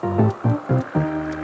フフフ。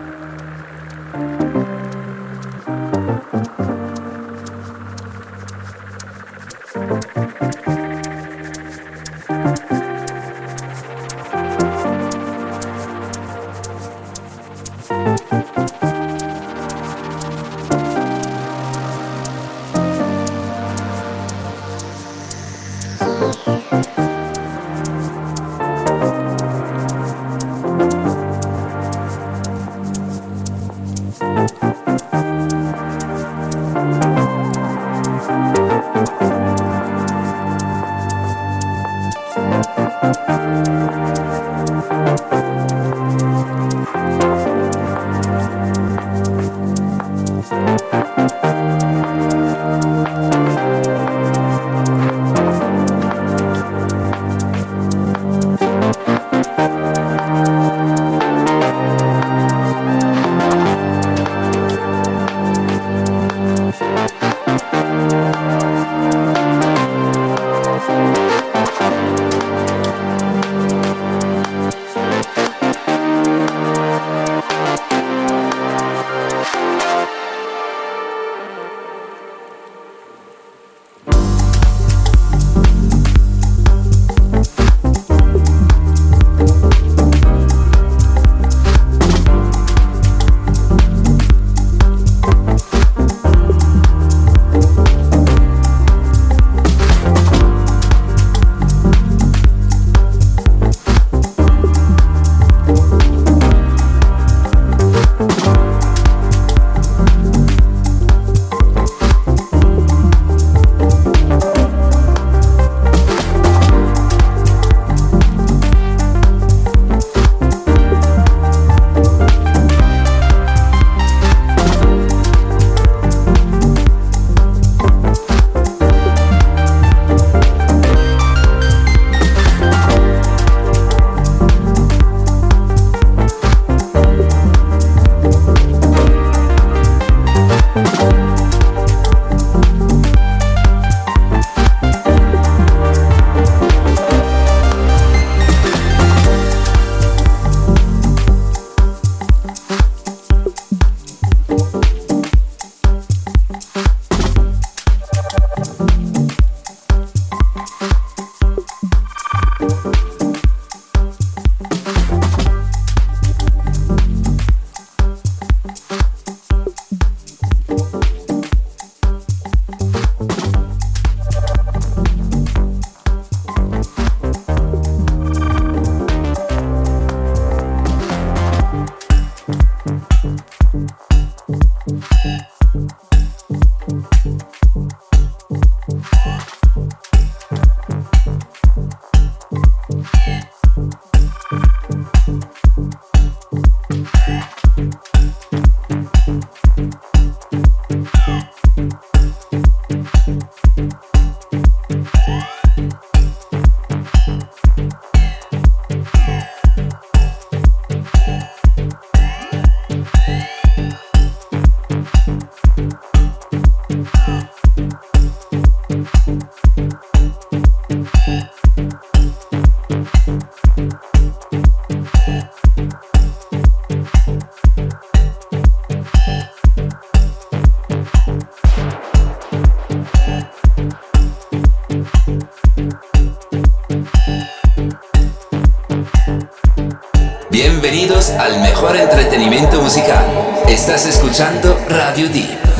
Mejor entretenimiento musical. Estás escuchando Radio Deep.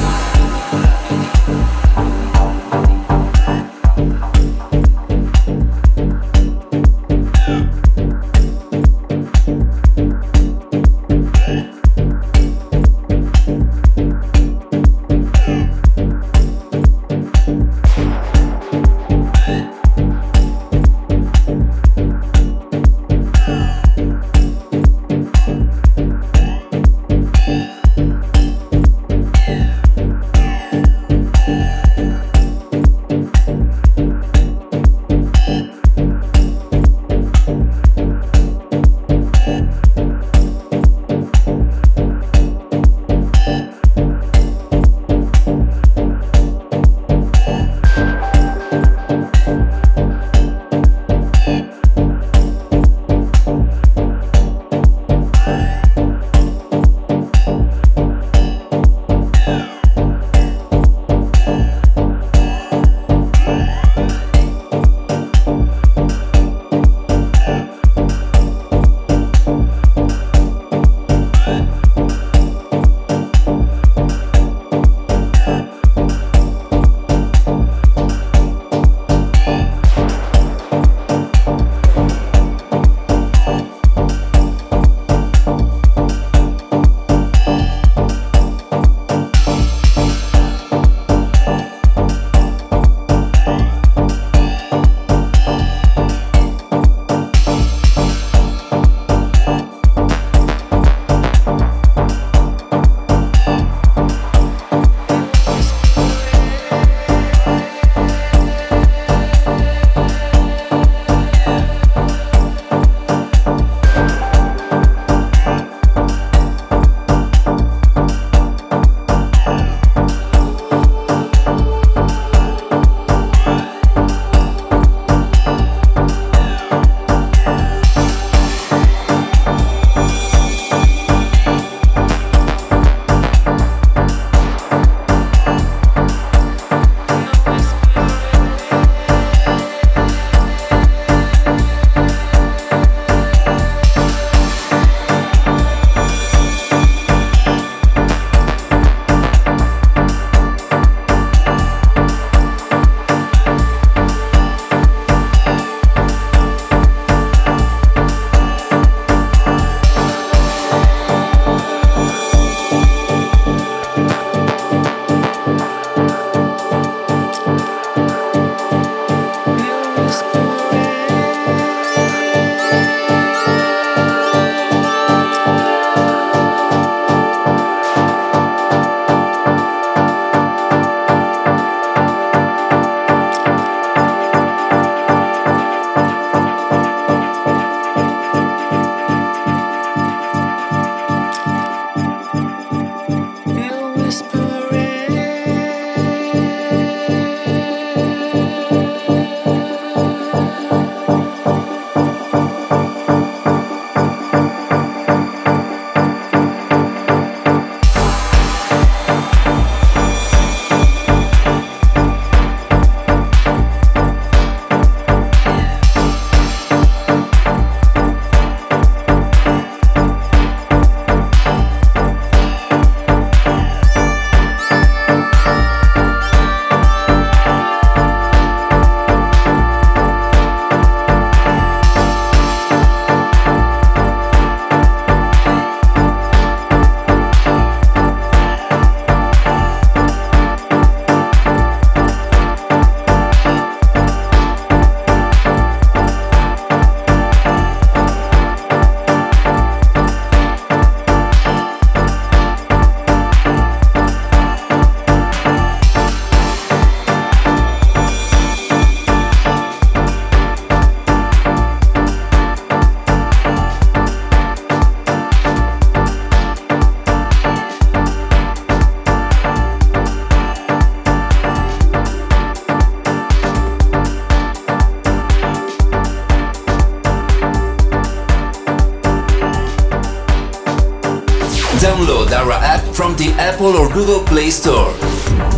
Apple or Google Play Store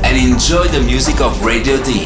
and enjoy the music of Radio Deep.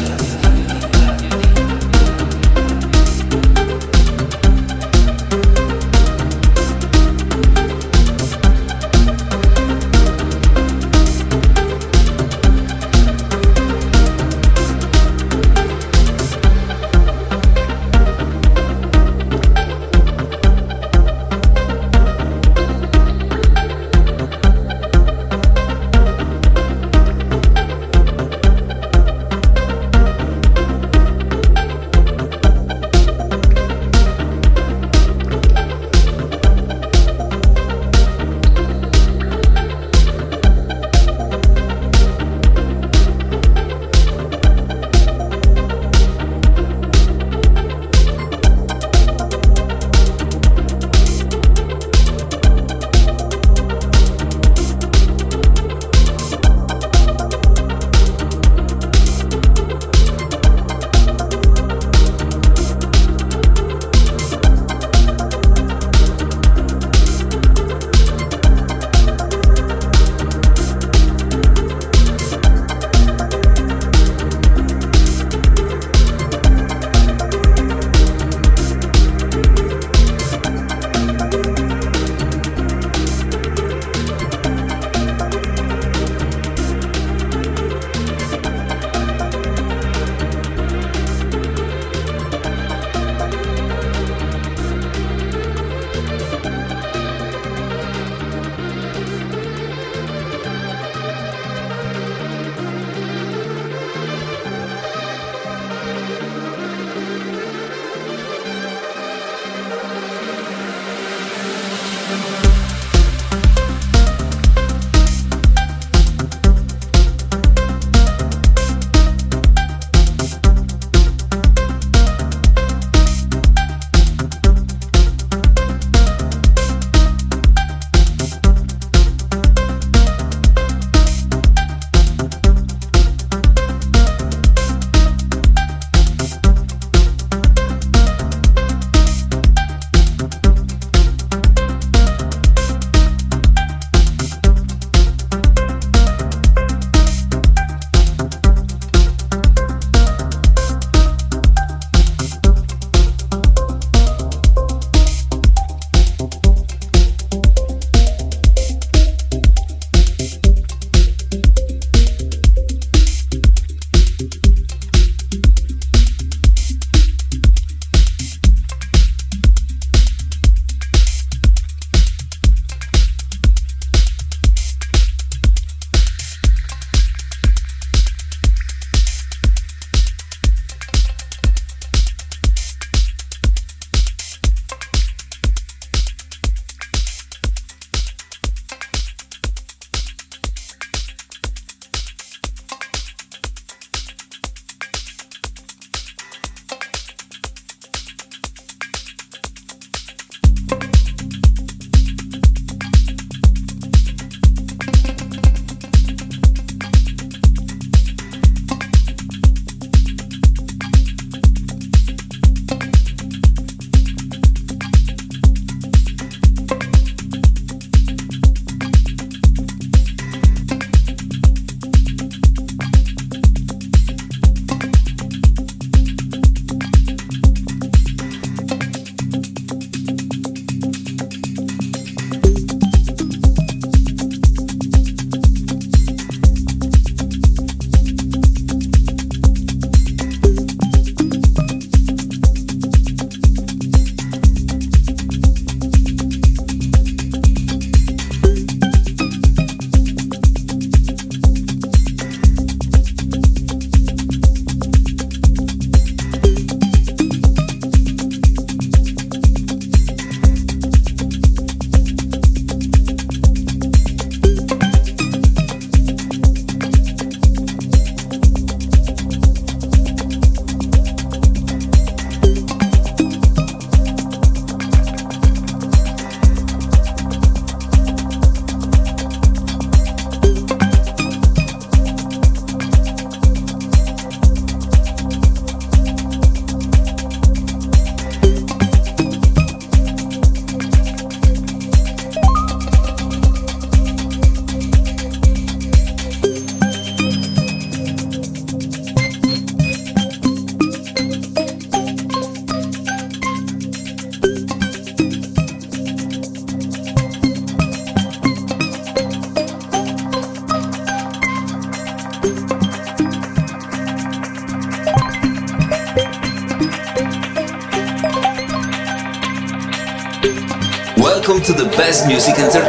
music and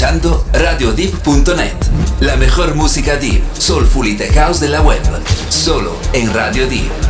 escuchando RadioDeep.net, la mejor música deep, soulful y tech house de la web, solo en Radio Deep.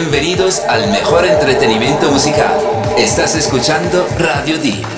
Bienvenidos al mejor entretenimiento musical. Estás escuchando Radio Deep.